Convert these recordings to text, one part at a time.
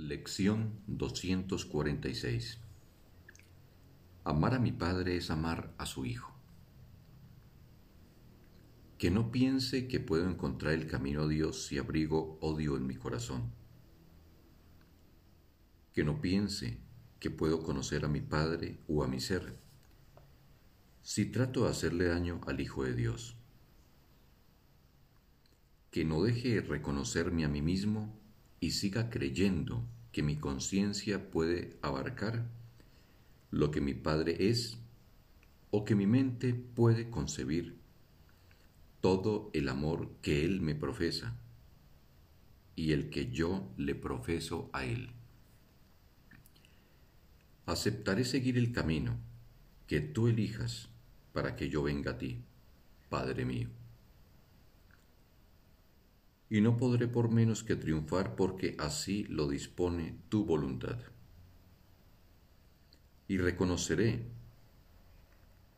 Lección 246 Amar a mi Padre es amar a su Hijo. Que no piense que puedo encontrar el camino a Dios si abrigo odio en mi corazón. Que no piense que puedo conocer a mi Padre o a mi ser si trato de hacerle daño al Hijo de Dios. Que no deje reconocerme a mí mismo y siga creyendo que mi conciencia puede abarcar lo que mi Padre es o que mi mente puede concebir todo el amor que Él me profesa y el que yo le profeso a Él. Aceptaré seguir el camino que tú elijas para que yo venga a ti, Padre mío y no podré por menos que triunfar porque así lo dispone tu voluntad. Y reconoceré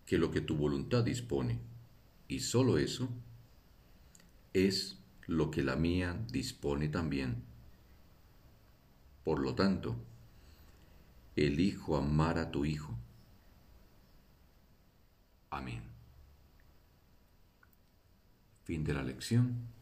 que lo que tu voluntad dispone, y sólo eso, es lo que la mía dispone también. Por lo tanto, elijo amar a tu Hijo. Amén. Fin de la lección